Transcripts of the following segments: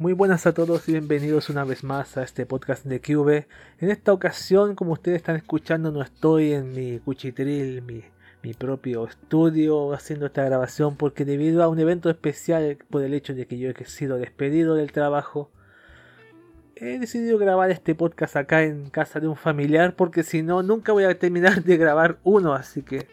Muy buenas a todos y bienvenidos una vez más a este podcast de QV. En esta ocasión, como ustedes están escuchando, no estoy en mi cuchitril, mi, mi propio estudio haciendo esta grabación porque debido a un evento especial por el hecho de que yo he sido despedido del trabajo, he decidido grabar este podcast acá en casa de un familiar porque si no, nunca voy a terminar de grabar uno, así que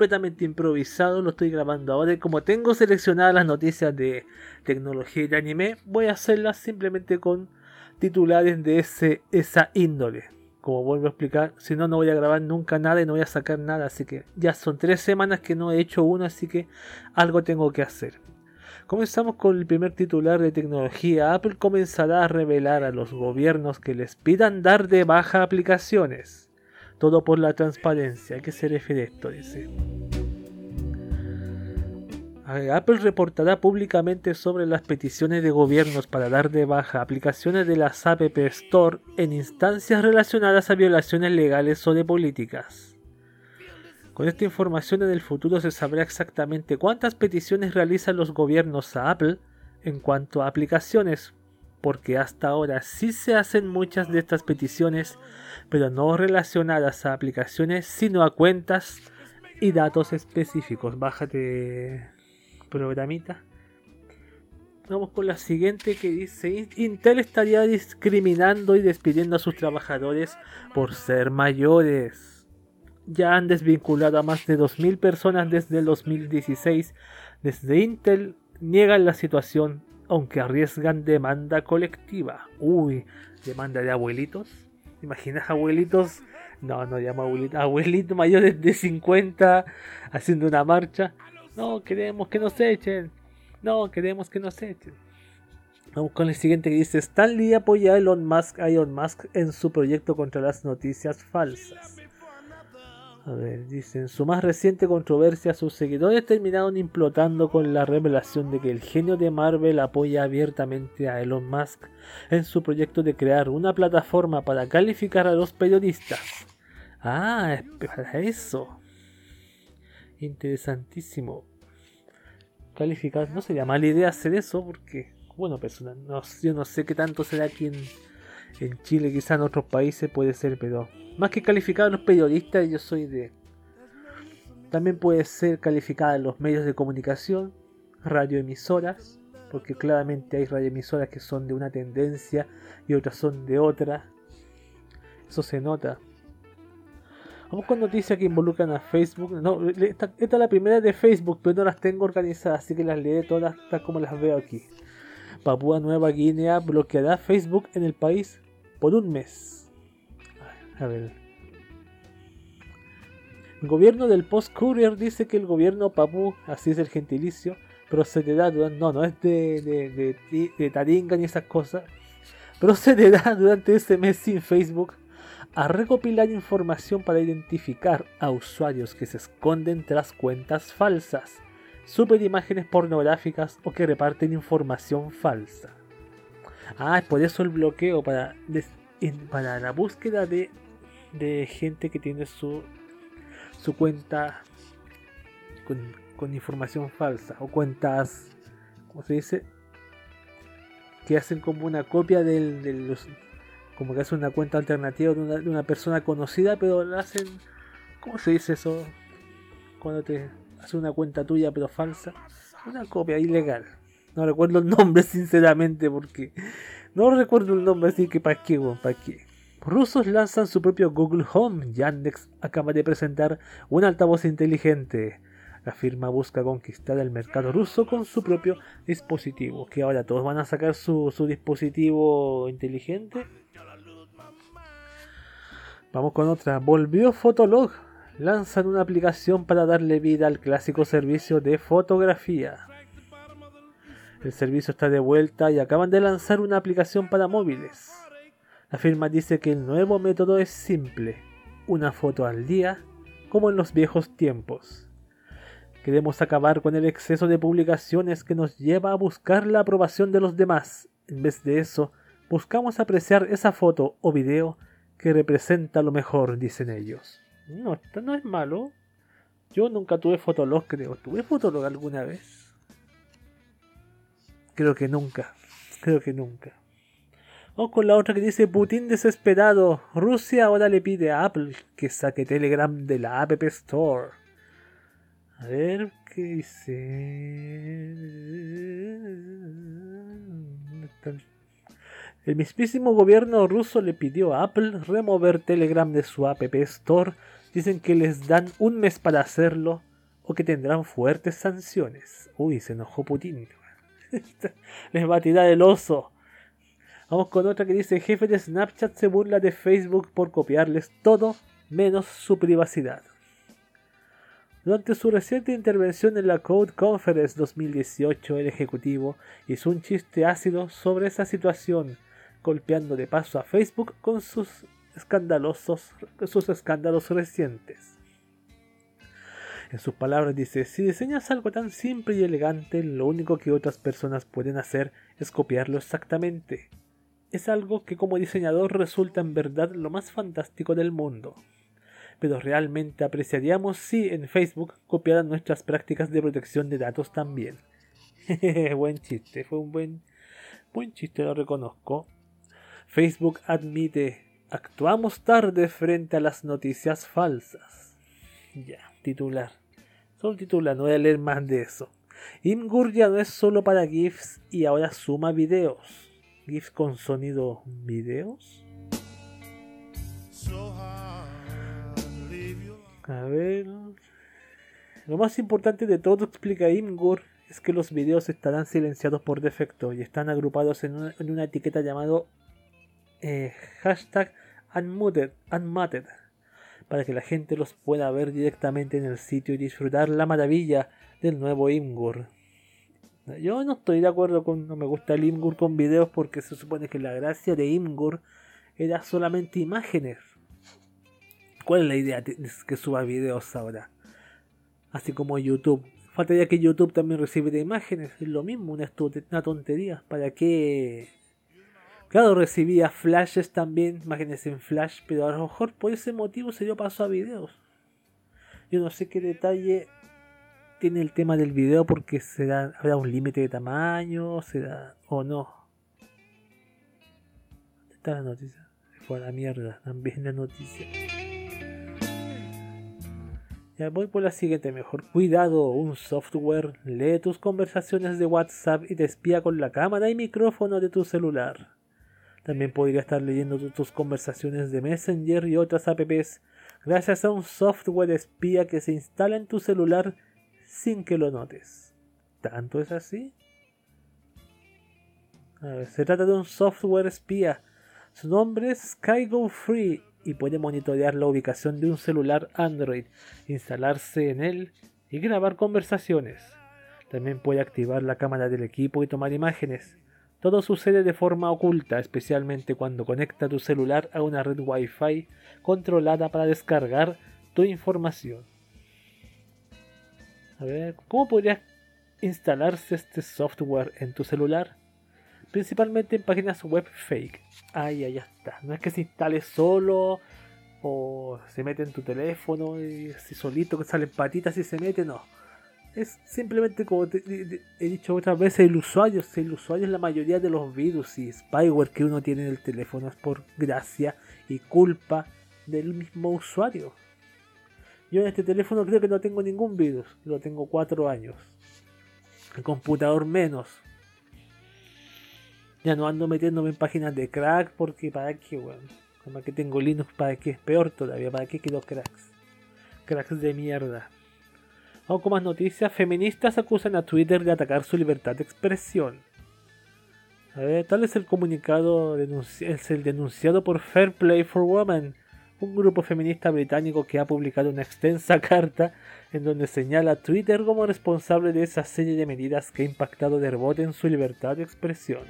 completamente improvisado, lo estoy grabando ahora y como tengo seleccionadas las noticias de tecnología y de anime, voy a hacerlas simplemente con titulares de ese, esa índole. Como vuelvo a explicar, si no, no voy a grabar nunca nada y no voy a sacar nada, así que ya son tres semanas que no he hecho uno, así que algo tengo que hacer. Comenzamos con el primer titular de tecnología. Apple comenzará a revelar a los gobiernos que les pidan dar de baja aplicaciones. Todo por la transparencia. ¿A qué se refiere esto? Dice. Apple reportará públicamente sobre las peticiones de gobiernos para dar de baja aplicaciones de la App Store en instancias relacionadas a violaciones legales o de políticas. Con esta información en el futuro se sabrá exactamente cuántas peticiones realizan los gobiernos a Apple en cuanto a aplicaciones, porque hasta ahora sí se hacen muchas de estas peticiones, pero no relacionadas a aplicaciones, sino a cuentas y datos específicos. Bájate, programita. Vamos con la siguiente que dice, Intel estaría discriminando y despidiendo a sus trabajadores por ser mayores. Ya han desvinculado a más de 2.000 personas desde el 2016. Desde Intel niegan la situación aunque arriesgan demanda colectiva. Uy, demanda de abuelitos. ¿Imaginas abuelitos? No, no llama abuelitos. Abuelitos mayores de 50 haciendo una marcha. No, queremos que nos echen. No, queremos que nos echen. Vamos con el siguiente que dice: Stanley apoya a Elon Musk, a Elon Musk en su proyecto contra las noticias falsas. A ver, dice, en su más reciente controversia, sus seguidores terminaron implotando con la revelación de que el genio de Marvel apoya abiertamente a Elon Musk en su proyecto de crear una plataforma para calificar a los periodistas. Ah, es para eso. Interesantísimo. Calificar, no sería mala idea hacer eso porque, bueno, persona, no, yo no sé qué tanto será aquí en, en Chile, quizá en otros países puede ser, pero más que calificado a los periodistas, yo soy de. También puede ser calificada en los medios de comunicación, radioemisoras, porque claramente hay radioemisoras que son de una tendencia y otras son de otra. Eso se nota. Vamos con noticias que involucran a Facebook. No, esta, esta, es la primera de Facebook, pero no las tengo organizadas, así que las leeré todas tal como las veo aquí. Papúa Nueva Guinea bloqueará Facebook en el país por un mes. A ver. El gobierno del Post Courier dice que el gobierno papú, así es el gentilicio, procederá durante. No, no es de, de, de, Taringa ni esas cosas. Procederá durante ese mes sin Facebook a recopilar información para identificar a usuarios que se esconden tras cuentas falsas, super imágenes pornográficas o que reparten información falsa. Ah, es por eso el bloqueo para, para la búsqueda de de gente que tiene su, su cuenta con, información falsa o cuentas, ¿cómo se dice? Que hacen como una copia del, de los, como que hacen una cuenta alternativa de una, de una persona conocida, pero la hacen, ¿cómo se dice eso? Cuando te hace una cuenta tuya pero falsa, una copia ilegal. No recuerdo el nombre sinceramente porque no recuerdo el nombre así que para qué, para qué. Rusos lanzan su propio Google Home. Yandex acaba de presentar un altavoz inteligente. La firma busca conquistar el mercado ruso con su propio dispositivo. Que ahora todos van a sacar su, dispositivo inteligente. Vamos con otra. Volvió Fotolog. Lanzan una aplicación para darle vida al clásico servicio de fotografía. El servicio está de vuelta y acaban de lanzar una aplicación para móviles. La firma dice que el nuevo método es simple, una foto al día, como en los viejos tiempos. Queremos acabar con el exceso de publicaciones que nos lleva a buscar la aprobación de los demás. En vez de eso, buscamos apreciar esa foto o video que representa lo mejor, dicen ellos. No, esto no es malo. Yo nunca tuve Fotolog, creo. ¿Tuve Fotolog alguna vez? Creo que nunca. Creo que nunca. O con la otra que dice Putin desesperado. Rusia ahora le pide a Apple que saque Telegram de la App Store. A ver qué dice. El mismísimo gobierno ruso le pidió a Apple remover Telegram de su App Store. Dicen que les dan un mes para hacerlo o que tendrán fuertes sanciones. Uy, se enojó Putin. les va a tirar el oso. Vamos con otra que dice, jefe de Snapchat se burla de Facebook por copiarles todo menos su privacidad. Durante su reciente intervención en la Code Conference 2018, el ejecutivo hizo un chiste ácido sobre esa situación, golpeando de paso a Facebook con sus escandalosos sus escándalos recientes. En sus palabras dice, si diseñas algo tan simple y elegante, lo único que otras personas pueden hacer es copiarlo exactamente es algo que como diseñador resulta en verdad lo más fantástico del mundo. Pero realmente apreciaríamos si en Facebook copiaran nuestras prácticas de protección de datos también. buen chiste, fue un buen, buen chiste, lo reconozco. Facebook admite, actuamos tarde frente a las noticias falsas. Ya, titular. Solo titular, no voy a leer más de eso. Imgur ya no es solo para GIFs y ahora suma videos. GIFs con sonido videos. A ver. Lo más importante de todo, explica Imgur, es que los videos estarán silenciados por defecto y están agrupados en una, etiqueta llamado eh, hashtag unmuted, unmuted para que la gente los pueda ver directamente en el sitio y disfrutar la maravilla del nuevo Imgur. Yo no estoy de acuerdo con, no me gusta el Imgur con videos porque se supone que la gracia de Imgur era solamente imágenes. ¿Cuál es la idea de que suba videos ahora? Así como YouTube. Faltaría que YouTube también recibiera imágenes. Es lo mismo, una, una tontería. ¿Para qué? Claro, recibía flashes también, imágenes en flash, pero a lo mejor por ese motivo se dio paso a videos. Yo no sé qué detalle tiene el tema del video porque será, habrá un límite de tamaño, será o no. ¿Dónde está la noticia? Fue a la mierda, también la noticia. Ya voy por la siguiente mejor. Cuidado, un software lee tus conversaciones de WhatsApp y te espía con la cámara y micrófono de tu celular. También podría estar leyendo tus conversaciones de Messenger y otras apps gracias a un software espía que se instala en tu celular sin que lo notes. ¿Tanto es así? se trata de un software espía. Su nombre es SkyGo Free y puede monitorear la ubicación de un celular Android, instalarse en él y grabar conversaciones. También puede activar la cámara del equipo y tomar imágenes. Todo sucede de forma oculta, especialmente cuando conecta tu celular a una red Wi-Fi controlada para descargar tu información. A ver, ¿cómo podría instalarse este software en tu celular? Principalmente en páginas web fake. Ahí, ya está. No es que se instale solo o se mete en tu teléfono y si solito que salen patitas y se mete, no. Es simplemente como he dicho otras veces, el usuario, el usuario es la mayoría de los virus y spyware que uno tiene en el teléfono es por gracia y culpa del mismo usuario. Yo en este teléfono creo que no tengo ningún virus. Lo tengo cuatro años. El computador menos. Ya no ando metiéndome en páginas de crack porque para qué, weón. Como que tengo Linux, para qué. Es peor todavía, para qué quiero cracks. Cracks de mierda. Vamos con más noticias. Feministas acusan a Twitter de atacar su libertad de expresión. A ver, tal es el comunicado, es el denunciado por Fair Play for Women un grupo feminista británico que ha publicado una extensa carta en donde señala a Twitter como responsable de esa serie de medidas que ha impactado de rebote en su libertad de expresión.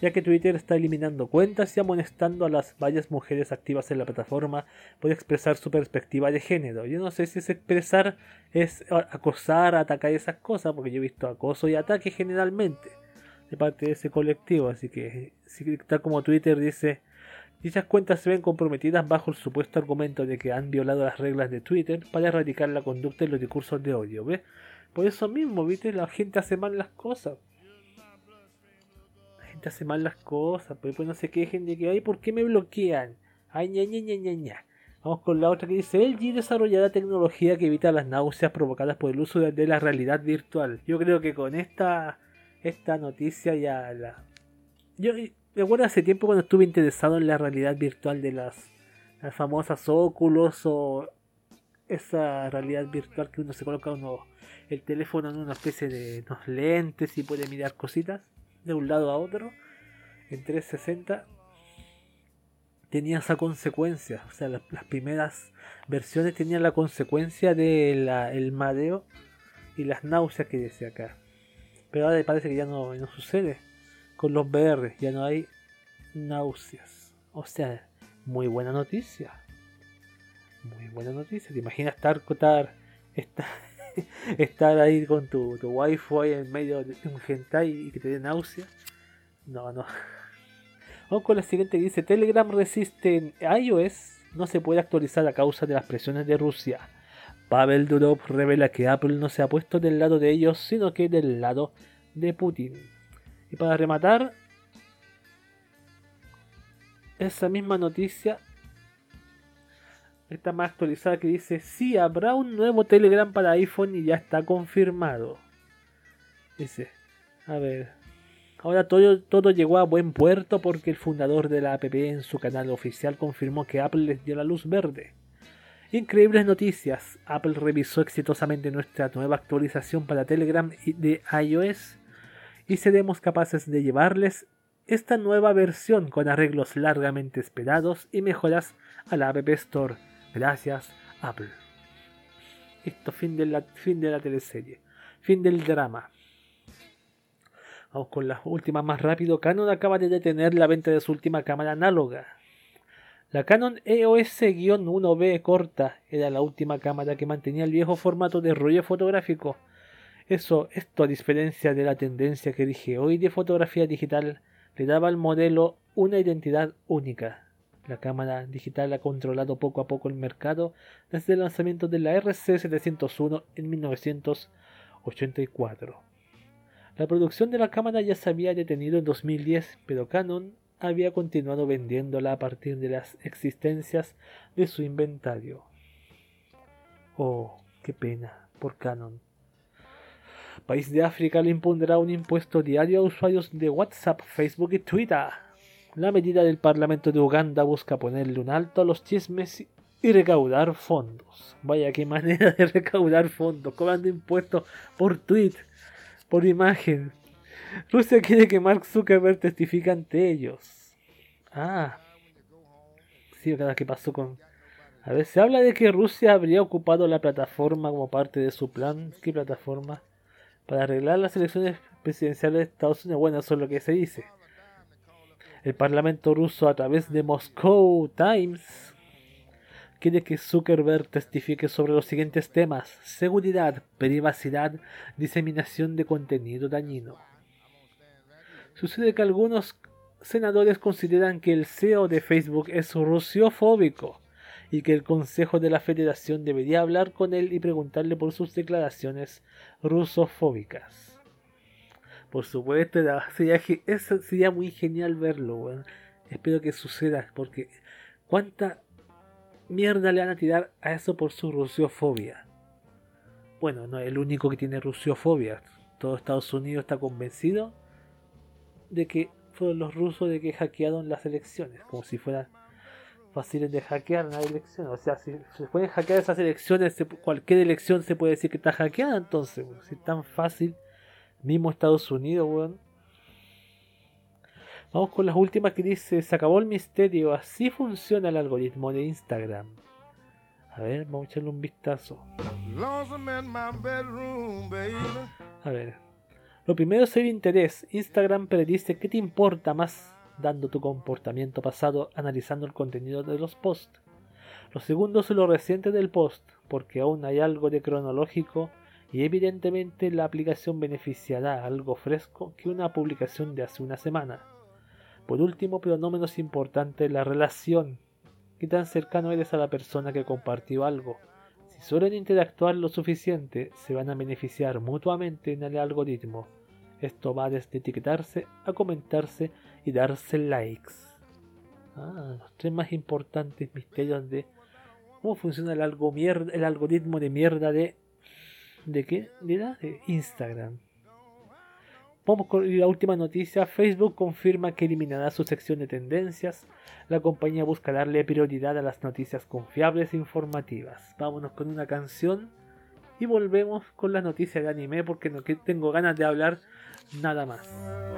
ya que Twitter está eliminando cuentas y amonestando a las varias mujeres activas en la plataforma por expresar su perspectiva de género. Yo no sé si es expresar es acosar, atacar esas cosas, porque yo he visto acoso y ataque generalmente de parte de ese colectivo. Así que, tal como Twitter dice, dichas cuentas se ven comprometidas bajo el supuesto argumento de que han violado las reglas de Twitter para erradicar la conducta y los discursos de odio. ¿ve? Por eso mismo, viste, la gente hace mal las cosas. La gente hace mal las cosas, pero después no se quejen de que, ay, ¿por qué me bloquean? Ay, ña, ña, ña, ña, ña. Vamos con la otra que dice, LG desarrollará tecnología que evita las náuseas provocadas por el uso de, la realidad virtual. Yo creo que con esta, esta noticia ya la... Yo me acuerdo hace tiempo cuando estuve interesado en la realidad virtual de las, las famosas óculos o esa realidad virtual que uno se coloca uno el teléfono en una especie de unos lentes y puede mirar cositas de un lado a otro en 360 tenía esa consecuencia o sea las, primeras versiones tenían la consecuencia del el mareo y las náuseas que decía acá pero ahora parece que ya no, no sucede con los VR ya no hay náuseas o sea muy buena noticia muy buena noticia te imaginas estar, estar, estar ahí con tu, tu wifi en medio de un hentai y que te dé náusea. No, no. Vamos con la siguiente dice: Telegram resiste en iOS, no se puede actualizar a causa de las presiones de Rusia. Pavel Durov revela que Apple no se ha puesto del lado de ellos, sino que del lado de Putin. Y para rematar, esa misma noticia esta más actualizada que dice, sí, habrá un nuevo Telegram para iPhone y ya está confirmado. Dice, a ver, ahora todo, todo llegó a buen puerto porque el fundador de la app en su canal oficial confirmó que Apple les dio la luz verde. Increíbles noticias. Apple revisó exitosamente nuestra nueva actualización para Telegram de iOS y seremos capaces de llevarles esta nueva versión con arreglos largamente esperados y mejoras a la App Store Gracias, Apple. Esto, fin de la, fin de la teleserie. Fin del drama. Vamos con las últimas más rápido. Canon acaba de detener la venta de su última cámara análoga. La Canon EOS-1B corta era la última cámara que mantenía el viejo formato de rollo fotográfico. Eso, esto a diferencia de la tendencia que dije hoy de fotografía digital, le daba al modelo una identidad única. La cámara digital ha controlado poco a poco el mercado desde el lanzamiento de la RC701 en 1984. La producción de la cámara ya se había detenido en 2010, pero Canon había continuado vendiéndola a partir de las existencias de su inventario. Oh, qué pena por Canon. País de África le impondrá un impuesto diario a usuarios de WhatsApp, Facebook y Twitter. La medida del Parlamento de Uganda busca ponerle un alto a los chismes y recaudar fondos. Vaya qué manera de recaudar fondos, cobrando impuestos por tweet, por imagen. Rusia quiere que Mark Zuckerberg testifique ante ellos. Ah, sí, cada que pasó con. A ver, se habla de que Rusia habría ocupado la plataforma como parte de su plan. ¿Qué plataforma? Para arreglar las elecciones presidenciales de Estados Unidos. Bueno, eso es lo que se dice. El Parlamento ruso a través de Moscow Times quiere que Zuckerberg testifique sobre los siguientes temas: seguridad, privacidad, diseminación de contenido dañino. Sucede que algunos senadores consideran que el CEO de Facebook es rusiofóbico y que el Consejo de la Federación debería hablar con él y preguntarle por sus declaraciones rusofóbicas. Por supuesto, sería, sería muy genial verlo, Espero que suceda, porque cuánta mierda le van a tirar a eso por su rusiofobia. Bueno, no es el único que tiene rusiofobia. Todo Estados Unidos está convencido de que fueron los rusos de que hackearon las elecciones, como si fueran fáciles de hackear las elecciones. O sea, si se pueden hackear esas elecciones, cualquier elección se puede decir que está hackeada, entonces, si es tan fácil Mismo Estados Unidos, weón. Vamos con las últimas que dice, se acabó el misterio, así funciona el algoritmo de Instagram. A ver, vamos a echarle un vistazo. A ver. Lo primero es el interés. Instagram predice qué te importa más dando tu comportamiento pasado analizando el contenido de los posts. Lo segundo es lo reciente del post, porque aún hay algo de cronológico y evidentemente la aplicación beneficiará algo fresco que una publicación de hace una semana. Por último, pero no menos importante, la relación. ¿Qué tan cercano eres a la persona que compartió algo? Si suelen interactuar lo suficiente, se van a beneficiar mutuamente en el algoritmo. Esto va desde etiquetarse a comentarse y darse likes. Ah, los tres más importantes misterios de cómo funciona el, algo el algoritmo de mierda de. ¿De qué? De Instagram. Vamos con la última noticia. Facebook confirma que eliminará su sección de tendencias. La compañía busca darle prioridad a las noticias confiables e informativas. Vámonos con una canción y volvemos con las noticias de anime porque no tengo ganas de hablar nada más.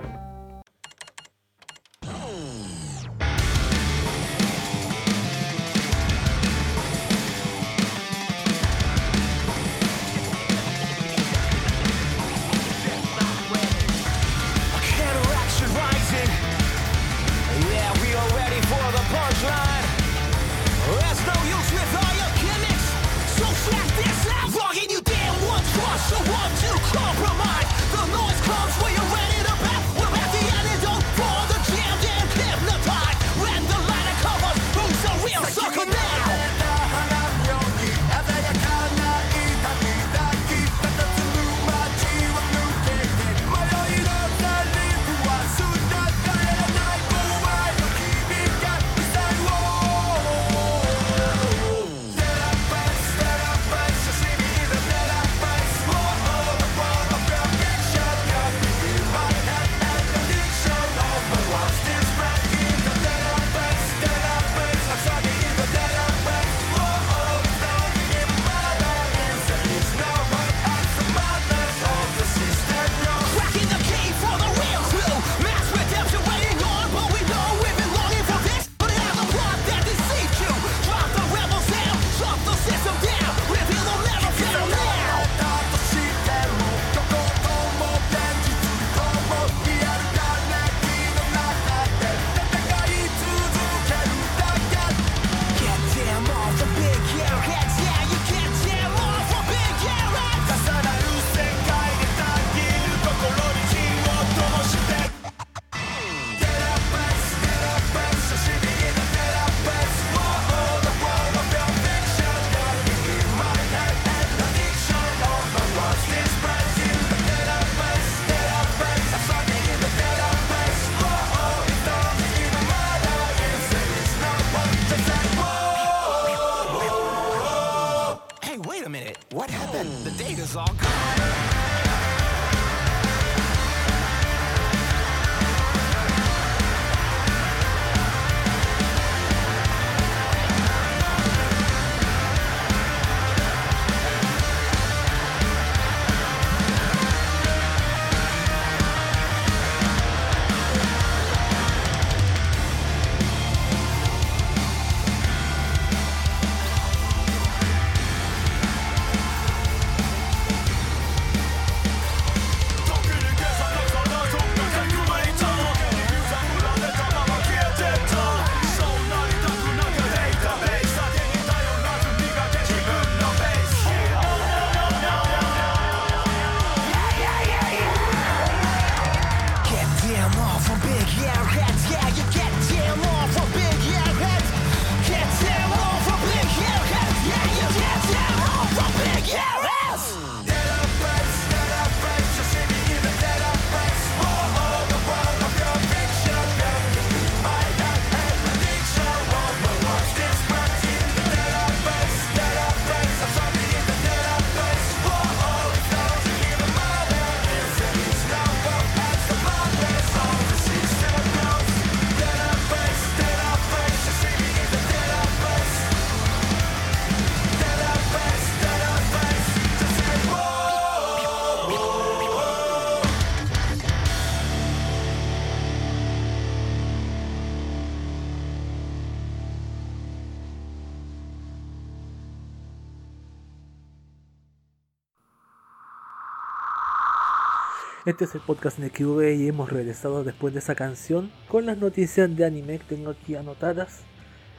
Este es el podcast de QV y hemos regresado después de esa canción con las noticias de anime que tengo aquí anotadas.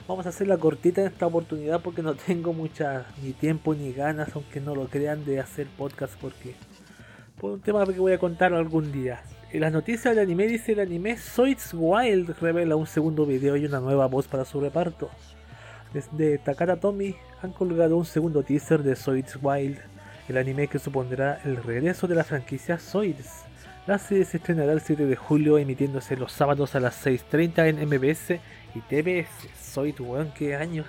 Vamos a hacerla cortita en esta oportunidad porque no tengo mucha ni tiempo ni ganas, aunque no lo crean, de hacer podcast porque por un tema que voy a contar algún día. En las noticias de anime dice el anime Soits Wild revela un segundo video y una nueva voz para su reparto. Desde Takara Tomy han colgado un segundo teaser de Zoids Wild, el anime que supondrá el regreso de la franquicia Zoids. La serie se estrenará el 7 de julio emitiéndose los sábados a las 6.30 en MBS y TBS. Zoids, weón, qué años.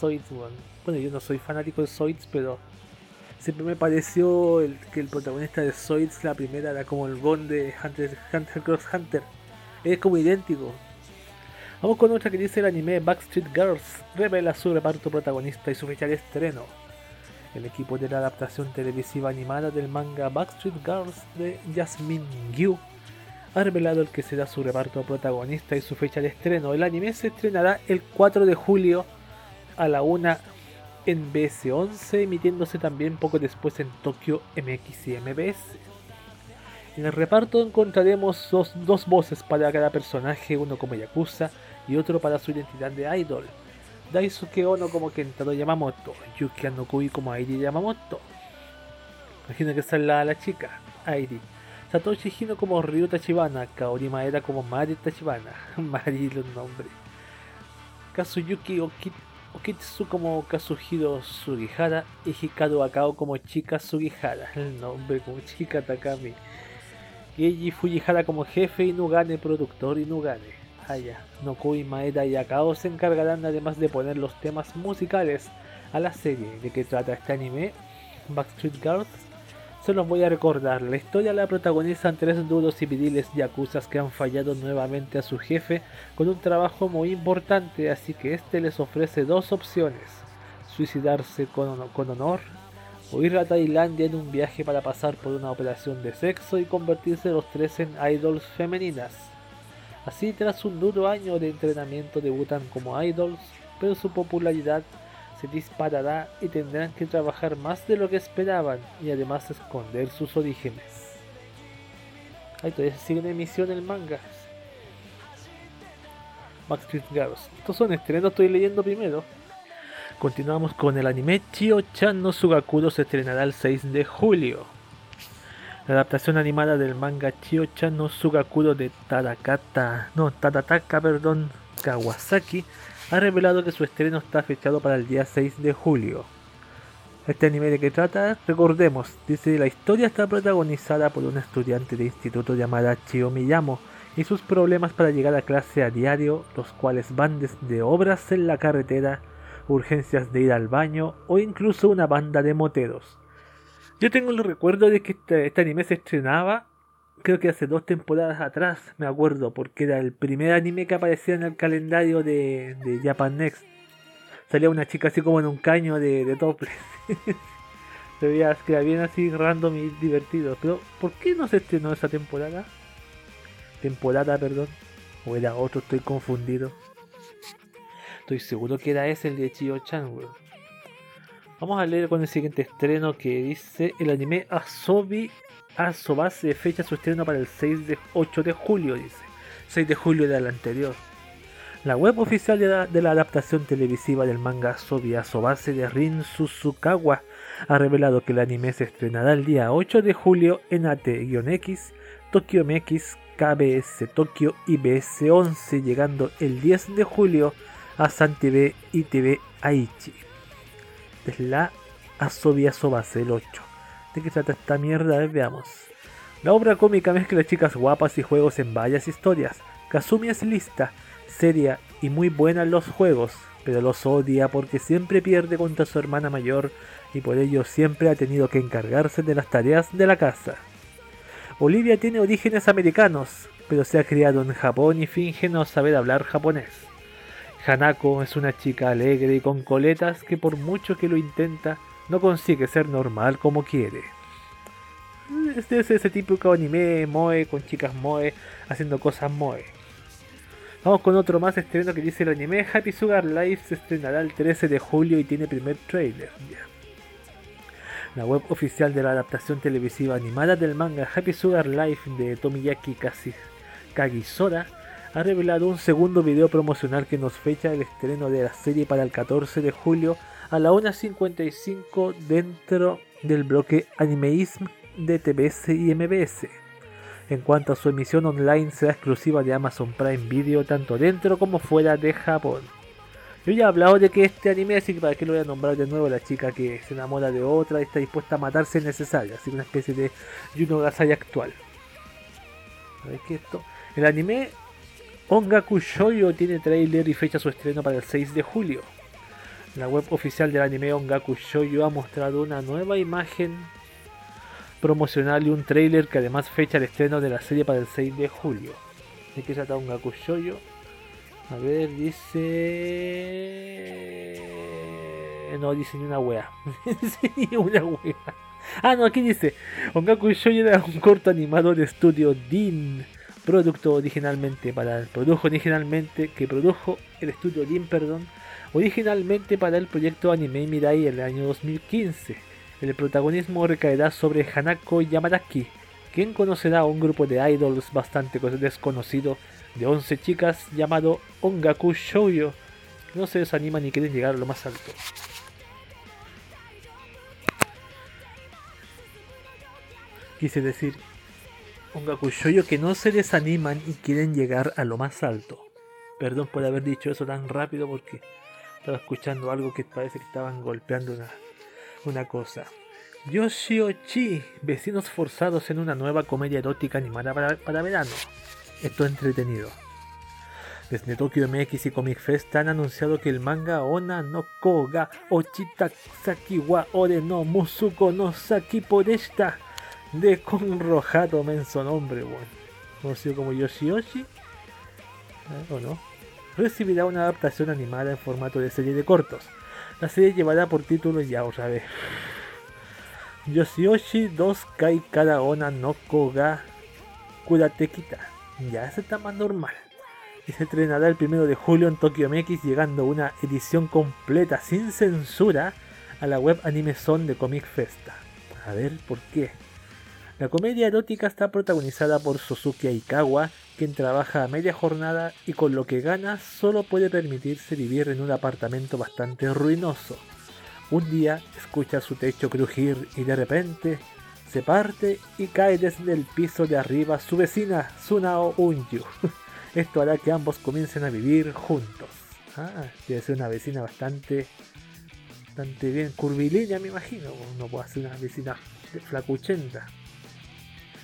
Zoids, weón. Bueno, yo no soy fanático de Zoids, pero siempre me pareció que el protagonista de Zoids, la primera, era como el Gon de Hunter, Hunter Cross Hunter. Es como idéntico. Vamos con otra que dice el anime Backstreet Girls. Revela su reparto protagonista y su fecha estreno. El equipo de la adaptación televisiva animada del manga Backstreet Girls de Jasmine Gyu ha revelado el que será su reparto protagonista y su fecha de estreno. El anime se estrenará el 4 de julio a la 1 en BS11, emitiéndose también poco después en Tokyo MX y MBS. En el reparto encontraremos dos voces para cada personaje, uno como Yakuza y otro para su identidad de idol. Daisuke Ono como Kentaro Yamamoto, Yuki Anokui como Airi Yamamoto. Imagino que esa es la, la chica, Airi. Satoshi Hino como Ryu Tachibana, Kaori Maeda como Mari Tachibana, Mari los nombres. Kazuyuki Okitsu como Kazuhiro Sugihara y Hikaru Akao como Chika Sugihara, el nombre como Chika Takami. Eiji Fujihara como jefe y Nugane productor y Aya, Nokui, Maeda y Akao se encargarán además de poner los temas musicales a la serie. ¿De qué trata este anime? Backstreet Girls. Se los voy a recordar. La historia la protagonizan tres duros y viriles yakuzas que han fallado nuevamente a su jefe con un trabajo muy importante, así que este les ofrece dos opciones. Suicidarse con, con honor o ir a Tailandia en un viaje para pasar por una operación de sexo y convertirse los tres en idols femeninas. Así, tras un duro año de entrenamiento, debutan como idols, pero su popularidad se disparará y tendrán que trabajar más de lo que esperaban y además esconder sus orígenes. Ahí todavía sigue en emisión el manga. Backstreet Girls. Estos son estrenos, estoy leyendo primero. Continuamos con el anime Chio-chan no Sugakuro se estrenará el 6 de julio. La adaptación animada del manga Chio-chan no Sugakuro de Tadakata, no, Tadataka, perdón, Kawasaki ha revelado que su estreno está fechado para el día 6 de julio. Este anime de que trata, recordemos, dice la historia está protagonizada por una estudiante de instituto llamada Chio Miyamo y sus problemas para llegar a clase a diario, los cuales van desde obras en la carretera, urgencias de ir al baño o incluso una banda de moteros. Yo tengo el recuerdo de que este, este, anime se estrenaba, creo que hace dos temporadas atrás, me acuerdo, porque era el primer anime que aparecía en el calendario de, de Japan Next. Salía una chica así como en un caño de, de topless. se veía que bien así random y divertido. Pero, ¿por qué no se estrenó esa temporada? Temporada, perdón. O era otro, estoy confundido. Estoy seguro que era ese el de Chio-chan, Vamos a leer con el siguiente estreno que dice el anime Asobi Asobase fecha su estreno para el 6 de 8 de julio, dice. 6 de julio del anterior. La web oficial de la, de adaptación televisiva del manga Asobi Asobase de Rin Suzukawa ha revelado que el anime se estrenará el día 8 de julio en AT-X, Tokyo MX, KBS Tokyo y BS11, llegando el 10 de julio a San TV y TV Aichi. Es la Asobia Sobase, el 8. ¿De qué trata esta mierda? veamos. La obra cómica mezcla chicas guapas y juegos en varias historias. Kazumi es lista, seria y muy buena en los juegos, pero los odia porque siempre pierde contra su hermana mayor y por ello siempre ha tenido que encargarse de las tareas de la casa. Olivia tiene orígenes americanos, pero se ha criado en Japón y finge no saber hablar japonés. Hanako es una chica alegre y con coletas que por mucho que lo intenta, no consigue ser normal como quiere. Este es ese típico anime moe con chicas moe haciendo cosas moe. Vamos con otro más estreno que dice el anime Happy Sugar Life se estrenará el 13 de julio y tiene primer trailer. La web oficial de la adaptación televisiva animada del manga Happy Sugar Life de Tomiyaki Kagisora ha revelado un segundo video promocional que nos fecha el estreno de la serie para el 14 de julio a la 1.55 dentro del bloque Animeism de TBS y MBS. En cuanto a su emisión online será exclusiva de Amazon Prime Video tanto dentro como fuera de Japón. Yo ya he hablado de que este anime, así que para que lo voy a nombrar de nuevo, la chica que se enamora de otra y está dispuesta a matarse si necesario, así una especie de Yuno Gasai actual. A ver qué esto. El anime Ongaku Shoujo tiene trailer y fecha su estreno para el 6 de julio. La web oficial del anime Ongaku Shoujo ha mostrado una nueva imagen promocional y un trailer que además fecha el estreno de la serie para el 6 de julio. ¿De qué trata Ongaku Shoujo? A ver, dice. No dice ni una wea. dice ni una wea. Ah, no, aquí dice. Ongaku Shoujo era un corto animado de estudio DIN. Producto originalmente para el. Produjo originalmente. Que produjo el estudio DIN, perdón. Originalmente para el proyecto Anime Mirai en el año 2015. El protagonismo recaerá sobre Hanako Yamaraki, quien conocerá a un grupo de idols bastante desconocido de 11 chicas llamado Ongaku Shoujo, no se desaniman ni quieren llegar a lo más alto. Quise decir Ongaku Shoujo que no se desaniman y quieren llegar a lo más alto. Perdón por haber dicho eso tan rápido porque estaba escuchando algo que parece que estaban golpeando una, una cosa. Yoshiochi, vecinos forzados en una nueva comedia erótica animada para, para verano. Esto es entretenido. Desde Tokyo MX y Comic Fest han anunciado que el manga Ona no Koga Ochita Saki wa Ore no Musuko no Saki por esta de Conrojado menso nombre, bueno, conocido como Yoshioshi, ¿Eh? o no, recibirá una adaptación animada en formato de serie de cortos. La serie llevará por título ya otra vez Yoshioshi 2 Kai Kada Ona no Koga Kuratekita. Ya se está más normal. Y se estrenará el 1 de julio en Tokyo MX, llegando una edición completa sin censura a la web Anime Zone de Comic Festa. A ver por qué. La comedia erótica está protagonizada por Suzuki Aikawa, quien trabaja a media jornada y con lo que gana solo puede permitirse vivir en un apartamento bastante ruinoso. Un día escucha su techo crujir y de repente se parte y cae desde el piso de arriba su vecina Sunao Unju. Esto hará que ambos comiencen a vivir juntos. Ah, debe ser una vecina bastante, bastante bien curvilínea, me imagino. No puede ser una vecina flacuchenta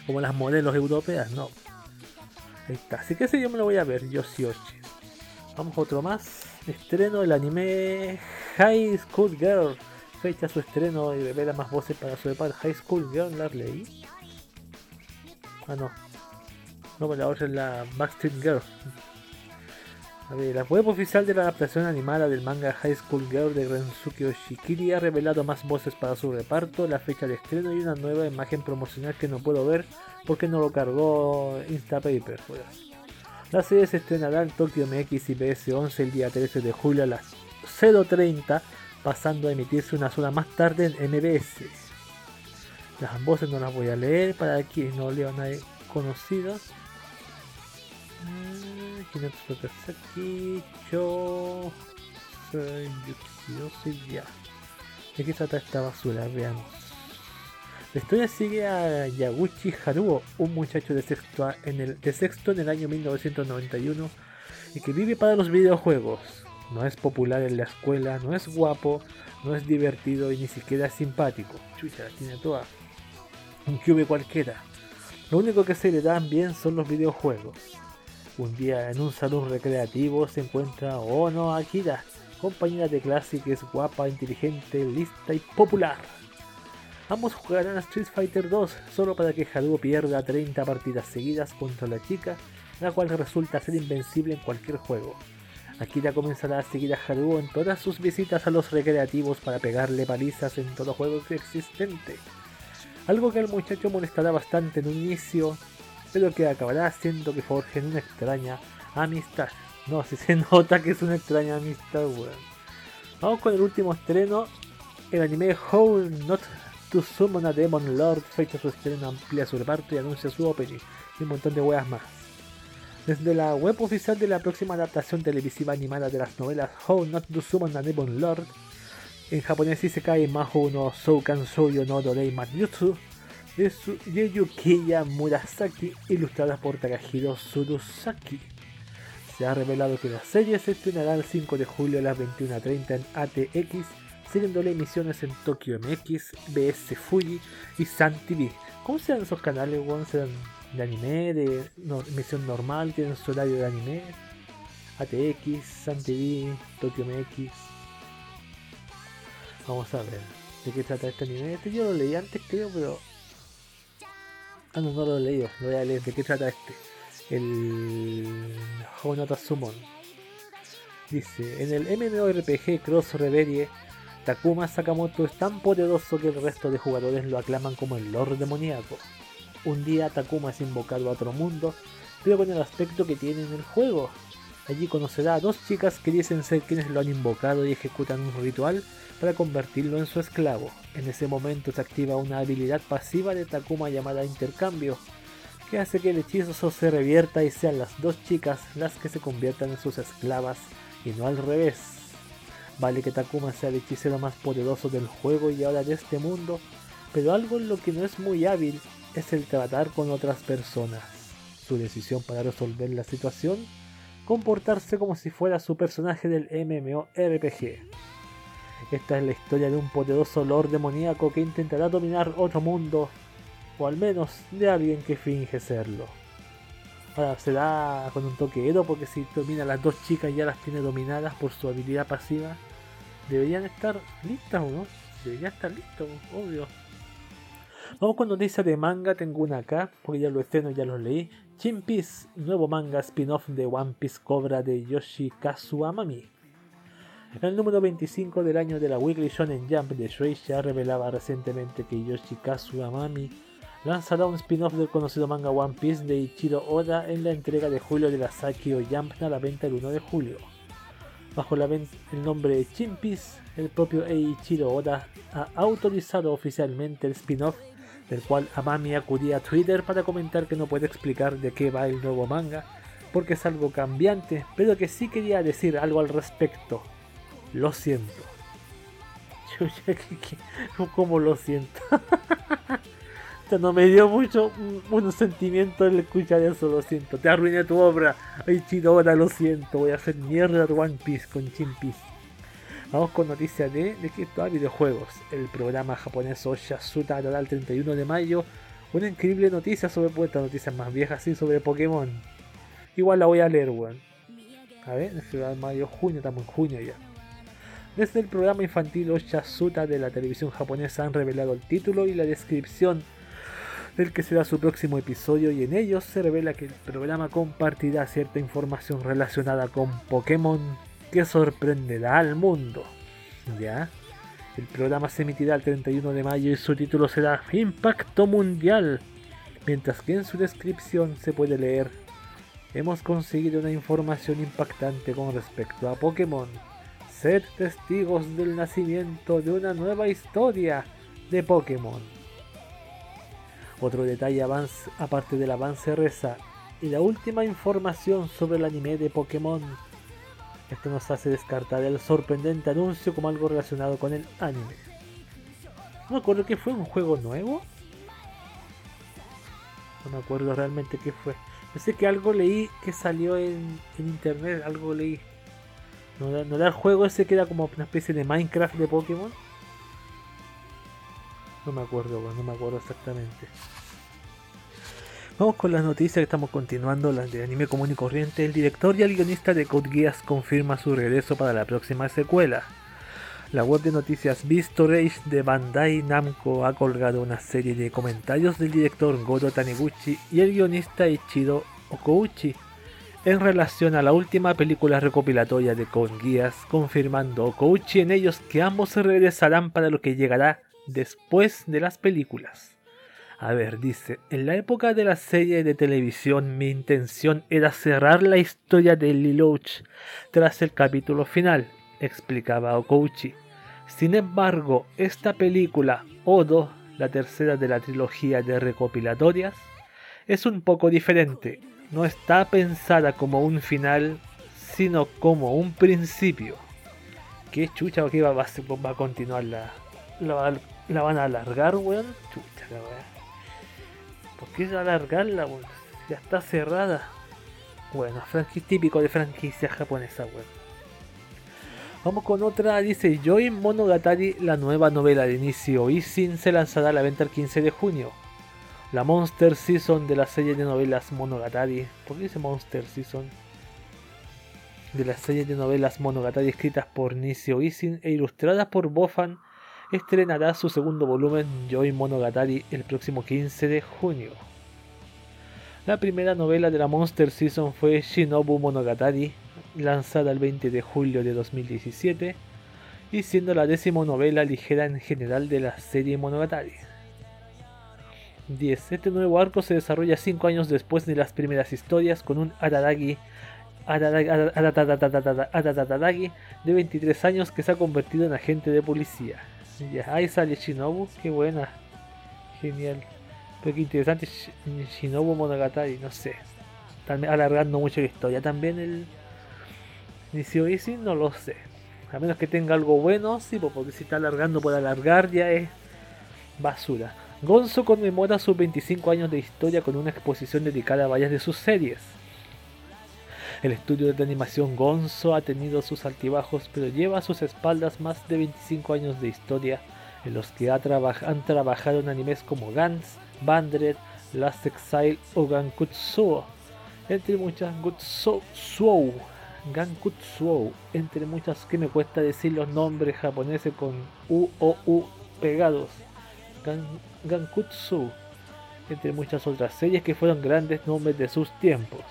como las modelos europeas, no. Ahí está. Así que ese yo me lo voy a ver, Yoshioshi. Vamos a otro más. Estreno del anime High School Girl. Fecha su estreno y revela más voces para su par High School Girl. ¿La leí? Ah, no. No, pero la otra es la Backstreet Girl. A la web oficial de la adaptación animada del manga High School Girl de Rensuke Oshikiri ha revelado más voces para su reparto, la fecha de estreno y una nueva imagen promocional que no puedo ver porque no lo cargó Instapaper. Pues. La serie se estrenará en Tokyo MX y PS11 el día 13 de julio a las 0.30, pasando a emitirse una zona más tarde en MBS. Las voces no las voy a leer para quienes no lean ahí conocidos. Kinetsu yo soy ya. ¿De qué trata esta basura? Veamos. La historia sigue a Yaguchi Haruo, un muchacho de sexto, en el, de sexto en el año 1991 y que vive para los videojuegos. No es popular en la escuela, no es guapo, no es divertido y ni siquiera es simpático. Chucha, la tiene toda. Un cube cualquiera. Lo único que se le dan bien son los videojuegos. Un día en un salón recreativo se encuentra Ono Akira, compañera de clase que es guapa, inteligente, lista y popular. Ambos jugarán a Street Fighter 2 solo para que Haruo pierda 30 partidas seguidas contra la chica, la cual resulta ser invencible en cualquier juego. Akira comenzará a seguir a Haruo en todas sus visitas a los recreativos para pegarle palizas en todo juego existente. Algo que al muchacho molestará bastante en un inicio, pero que acabará haciendo que forjen una extraña amistad. No, si se nota que es una extraña amistad, weón. Vamos con el último estreno, el anime How Not to Summon a Demon Lord, fecha su estreno, amplía su reparto y anuncia su opening, y un montón de weas más. Desde la web oficial de la próxima adaptación televisiva animada de las novelas How Not to Summon a Demon Lord, en japonés cae Maho no Soukan Shoujo no Dorei Maryutsu, de Yukiya Murasaki, ilustrada por Takahiro Surusaki. Se ha revelado que la serie se estrenará el 5 de julio a las 21.30 en ATX, siguiéndole emisiones en Tokyo MX, BS Fuji y Sun TV. ¿Cómo serán esos canales, weón? ¿Serán de anime, de emisión normal, tienen su horario de anime? ATX, Sun TV, Tokyo MX. Vamos a ver de qué trata este anime. Este yo lo leí antes, creo, pero. Ah, no, no lo he leído. Lo voy a leer. ¿De qué trata este? El. Honota Summon. Dice: En el MMORPG Cross Reverie, Takuma Sakamoto es tan poderoso que el resto de jugadores lo aclaman como el Lord demoníaco. Un día Takuma es invocado a otro mundo, pero con el aspecto que tiene en el juego. Allí conocerá a dos chicas que dicen ser quienes lo han invocado y ejecutan un ritual para convertirlo en su esclavo. En ese momento se activa una habilidad pasiva de Takuma llamada intercambio, que hace que el hechizo se revierta y sean las dos chicas las que se conviertan en sus esclavas y no al revés. Vale que Takuma sea el hechicero más poderoso del juego y ahora de este mundo, pero algo en lo que no es muy hábil es el tratar con otras personas. Su decisión para resolver la situación, comportarse como si fuera su personaje del MMORPG. Esta es la historia de un poderoso lord demoníaco que intentará dominar otro mundo, o al menos de alguien que finge serlo. Ahora será con un toque Edo porque si domina a las dos chicas ya las tiene dominadas por su habilidad pasiva. Deberían estar listas, ¿no? Deberían estar listos, obvio. Vamos con noticias de manga, tengo una acá, porque ya lo estreno, ya lo leí. Chin Peace, nuevo manga spin-off de One Piece Cobra de Yoshikazu Amami. El número 25 del año de la Weekly Shonen Jump de Shueisha revelaba recientemente que Yoshikazu Amami lanzará un spin-off del conocido manga One Piece de Ichiro Oda en la entrega de julio de la Sakio Jump a la venta el 1 de julio. Bajo la el nombre Chin Peace, el propio Eiichiro Oda ha autorizado oficialmente el spin-off del cual Amami acudía a Twitter para comentar que no puede explicar de qué va el nuevo manga, porque es algo cambiante, pero que sí quería decir algo al respecto. Lo siento. ¿Cómo lo siento? no me dio mucho un, sentimiento el escuchar eso, lo siento. Te arruiné tu obra. Ay, chido, ahora lo siento. Voy a hacer mierda One Piece con Chin Piece. Vamos con noticias de, de que esto videojuegos. El programa japonés Oshasuta dará el 31 de mayo una increíble noticia sobre puertas noticias más viejas, sí, sobre Pokémon. Igual la voy a leer, weón. A ver, en mayo, junio, estamos en junio ya. Desde el programa infantil Oshasuta de la televisión japonesa han revelado el título y la descripción del que será su próximo episodio y en ellos se revela que el programa compartirá cierta información relacionada con Pokémon que sorprenderá al mundo. ¿Ya? El programa se emitirá el 31 de mayo y su título será Impacto Mundial, mientras que en su descripción se puede leer Hemos conseguido una información impactante con respecto a Pokémon Sed testigos del nacimiento de una nueva historia de Pokémon. Otro detalle avance, aparte del avance reza y la última información sobre el anime de Pokémon. Esto nos hace descartar el sorprendente anuncio como algo relacionado con el anime. No me acuerdo que fue un juego nuevo. No me acuerdo realmente qué fue. Pensé que algo leí que salió en, internet, algo leí. ¿No, da el juego ese que era como una especie de Minecraft de Pokémon? No me acuerdo, no me acuerdo exactamente. Vamos con las noticias que estamos continuando, las de anime común y corriente. El director y el guionista de Code Geass confirma su regreso para la próxima secuela. La web de noticias Vistorage de Bandai Namco ha colgado una serie de comentarios del director Goro Taniguchi y el guionista Ichiro Okouchi en relación a la última película recopilatoria de Con Guías, confirmando Kouchi en ellos que ambos regresarán para lo que llegará después de las películas. A ver, dice, en la época de la serie de televisión mi intención era cerrar la historia de Lilouch tras el capítulo final, explicaba Okouchi. Sin embargo, esta película, Odo, la tercera de la trilogía de recopilatorias, es un poco diferente, no está pensada como un final, sino como un principio. ¿Qué chucha que va, a continuar la, la, van a alargar, weón? Chucha la weón. ¿Por qué alargarla, weón? Ya está cerrada. Bueno, típico de franquicia japonesa, bueno. Vamos con otra, dice Joy Monogatari, la nueva novela de inicio Isin se lanzará a la venta el 15 de junio. La Monster Season de la serie de novelas Monogatari. ¿Por qué dice Monster Season? De la serie de novelas Monogatari escritas por Nisio Isin e ilustradas por Bofan, estrenará su segundo volumen Joy Monogatari el próximo 15 de junio. La primera novela de la Monster Season fue Shinobu Monogatari, lanzada el 20 de julio de 2017 y siendo la décima novela ligera en general de la serie Monogatari. 10. Este nuevo arco se desarrolla 5 años después de las primeras historias con un Araragi, de 23 años que se ha convertido en agente de policía. Ahí sale Shinobu, qué buena, genial. Pero qué interesante Shinobu Monogatari, no sé. También alargando mucho la historia. También el, Inicio Easy no lo sé. A menos que tenga algo bueno, sí, porque si está alargando por alargar ya es basura. Gonzo conmemora sus 25 años de historia con una exposición dedicada a varias de sus series. El estudio de animación Gonzo ha tenido sus altibajos, pero lleva a sus espaldas más de 25 años de historia en los que han trabajado en animes como Gantz, Bandred, Last Exile o Gankutsuo, entre muchas Gutsuo Gankutsuou, entre muchas que me cuesta decir los nombres japoneses con U o U pegados. Gankutsu, entre muchas otras series que fueron grandes nombres de sus tiempos.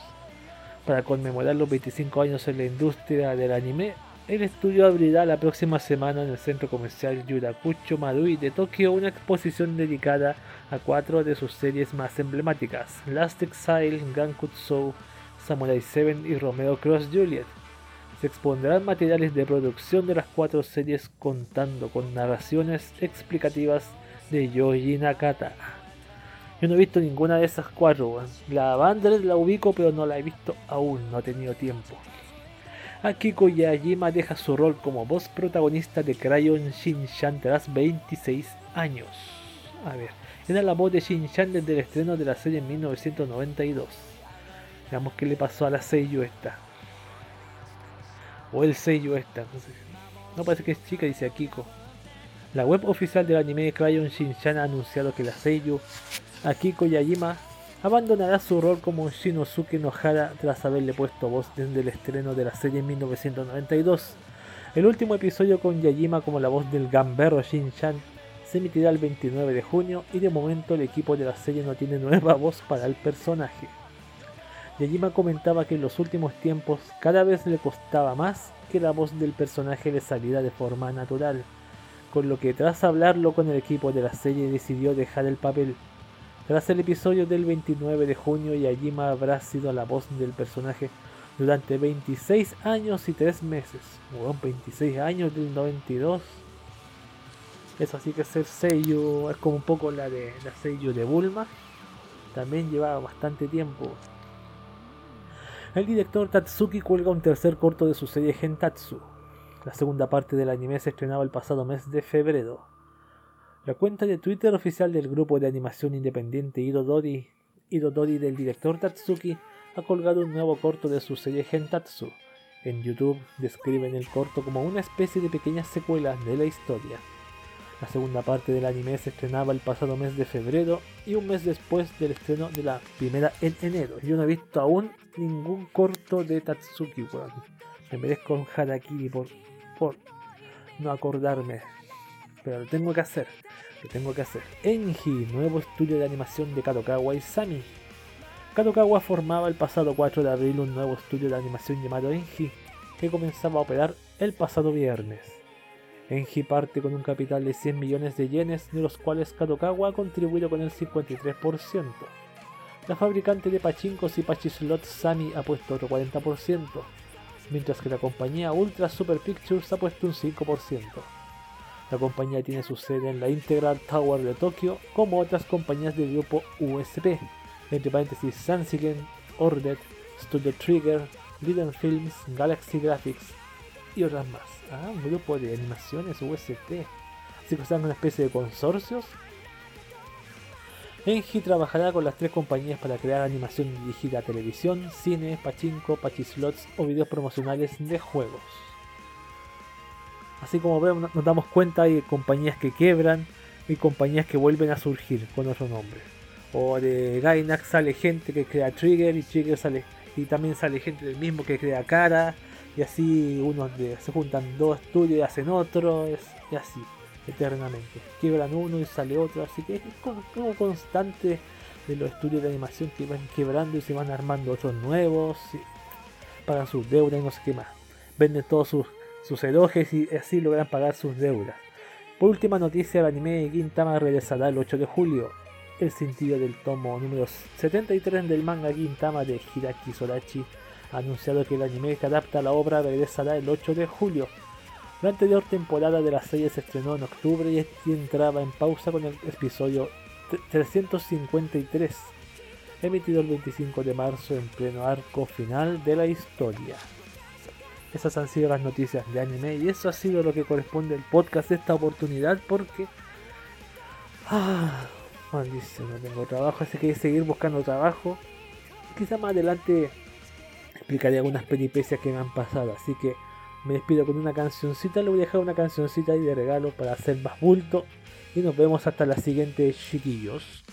Para conmemorar los 25 años en la industria del anime, el estudio abrirá la próxima semana en el centro comercial Yurakucho Marui de Tokio una exposición dedicada a cuatro de sus series más emblemáticas: Last Exile, Gankutsu, Samurai 7 y Romeo Cross Juliet. Se expondrán materiales de producción de las cuatro series contando con narraciones explicativas de Yoji Nakata. Yo no he visto ninguna de esas cuatro. La Bandred la ubico pero no la he visto aún, no he tenido tiempo. Akiko Yajima deja su rol como voz protagonista de Crayon Shin-chan tras 26 años. A ver, era la voz de Shin-chan desde el estreno de la serie en 1992. Veamos qué le pasó a la Seiyu esta. O el sello esta. No, parece que es chica, dice Akiko. La web oficial del anime Crayon Shinchan ha anunciado que la Seiyu Akiko Yajima abandonará su rol como Shinosuke Nohara tras haberle puesto voz desde el estreno de la serie en 1992. El último episodio con Yajima como la voz del gamberro Shinchan se emitirá el 29 de junio y de momento el equipo de la serie no tiene nueva voz para el personaje. Yajima comentaba que en los últimos tiempos cada vez le costaba más que la voz del personaje le saliera de forma natural, con lo que tras hablarlo con el equipo de la serie decidió dejar el papel. Tras el episodio del 29 de junio, Yajima habrá sido la voz del personaje durante 26 años y 3 meses. Bueno, 26 años del 92. Eso así que ser sello es como un poco la de la sello de Bulma. También llevaba bastante tiempo el director Tatsuki cuelga un tercer corto de su serie Gentatsu. La segunda parte del anime se estrenaba el pasado mes de febrero. La cuenta de Twitter oficial del grupo de animación independiente Irodori, Irodori del director Tatsuki ha colgado un nuevo corto de su serie Gentatsu. En YouTube describen el corto como una especie de pequeña secuela de la historia. La segunda parte del anime se estrenaba el pasado mes de febrero y un mes después del estreno de la primera en enero. Yo no he visto aún ningún corto de Tatsuki, weón. Me merezco un harakiri por no acordarme. Pero lo tengo que hacer. Lo tengo que hacer. Enji, nuevo estudio de animación de Kadokawa y Sami. Kadokawa formaba el pasado 4 de abril un nuevo estudio de animación llamado Enji, que comenzaba a operar el pasado viernes. Enji parte con un capital de 100 millones de yenes, de los cuales Kadokawa ha contribuido con el 53%. La fabricante de pachincos y pachislots Sami ha puesto otro 40%, mientras que la compañía Ultra Super Pictures ha puesto un 5%. La compañía tiene su sede en la Integral Tower de Tokio, como otras compañías del grupo USP, entre paréntesis Sansigen, Ordet, Studio Trigger, Liden Films, Galaxy Graphics y otras más. Ah, un grupo de animaciones UST. Así que están una especie de consorcios. Enji trabajará con las tres compañías para crear animación dirigida a televisión, cine, pachinko, pachislots o videos promocionales de juegos. Así como vemos, nos damos cuenta hay compañías que quiebran y compañías que vuelven a surgir con otro nombre. O de Gainax sale gente que crea Trigger y Trigger sale y también sale gente del mismo que crea Cara y así unos se juntan dos estudios y hacen otro y así eternamente. Quiebran uno y sale otro, así que es como, constante de los estudios de animación que van quebrando y se van armando otros nuevos, pagan sus deudas y no sé qué más. Venden todos sus, sus elojes y así logran pagar sus deudas. Por última noticia, el anime de Gintama regresará el 8 de julio. El sentido del tomo número 73 del manga Gintama de Hiraki Sorachi anunciado que el anime que adapta la obra regresará el 8 de julio. La anterior temporada de la serie se estrenó en octubre y entraba en pausa con el episodio 353, emitido el 25 de marzo en pleno arco final de la historia. Esas han sido las noticias de anime y eso ha sido lo que corresponde al podcast de esta oportunidad porque... Ah, maldición, no tengo trabajo, así que hay que seguir buscando trabajo. Quizá más adelante explicaré algunas peripecias que me han pasado, así que me despido con una cancioncita, le voy a dejar una cancioncita ahí de regalo para hacer más bulto. Y nos vemos hasta la siguiente, chiquillos.